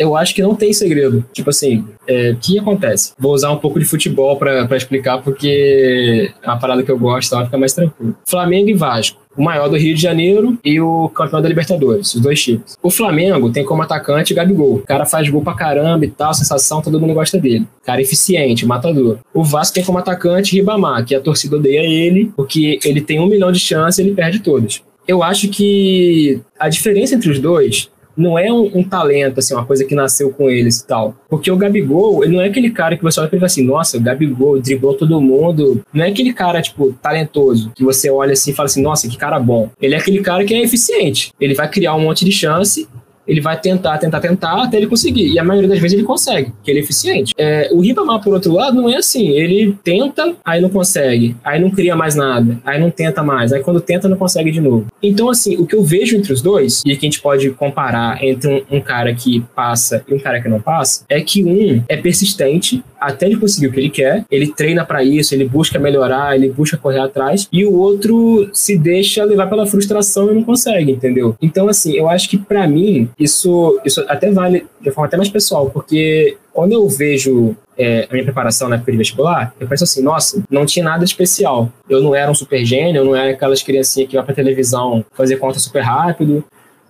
eu acho que não tem segredo. Tipo assim, é, o que acontece? Vou usar um pouco de futebol para explicar, porque é uma parada que eu gosto, então fica mais tranquilo. Flamengo e Vasco o maior do Rio de Janeiro e o campeão da Libertadores, os dois times. O Flamengo tem como atacante Gabigol. O cara faz gol pra caramba e tal, sensação, todo mundo gosta dele. Cara eficiente, matador. O Vasco tem como atacante Ribamar, que a torcida odeia ele, porque ele tem um milhão de chances e ele perde todas. Eu acho que a diferença entre os dois não é um, um, talento, assim, uma coisa que nasceu com eles e tal. Porque o Gabigol, ele não é aquele cara que você olha e fala assim, nossa, o Gabigol driblou todo mundo. Não é aquele cara, tipo, talentoso, que você olha assim e fala assim, nossa, que cara bom. Ele é aquele cara que é eficiente. Ele vai criar um monte de chance ele vai tentar, tentar, tentar até ele conseguir. E a maioria das vezes ele consegue, porque ele é eficiente. É, o Ribamar, por outro lado, não é assim. Ele tenta, aí não consegue, aí não cria mais nada, aí não tenta mais, aí quando tenta não consegue de novo. Então, assim, o que eu vejo entre os dois, e que a gente pode comparar entre um, um cara que passa e um cara que não passa, é que um é persistente até ele conseguir o que ele quer, ele treina para isso, ele busca melhorar, ele busca correr atrás, e o outro se deixa levar pela frustração e não consegue, entendeu? Então, assim, eu acho que para mim, isso, isso até vale de forma até mais pessoal, porque quando eu vejo é, a minha preparação na época de vestibular, eu penso assim, nossa, não tinha nada especial. Eu não era um super gênio, eu não era aquelas criancinhas que vai pra televisão fazer conta super rápido,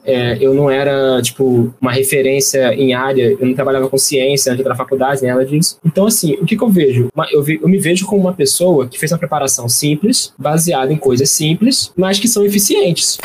é, eu não era, tipo, uma referência em área, eu não trabalhava com ciência antes da faculdade, nada disso. Então, assim, o que, que eu vejo? Eu, eu me vejo como uma pessoa que fez uma preparação simples, baseada em coisas simples, mas que são eficientes.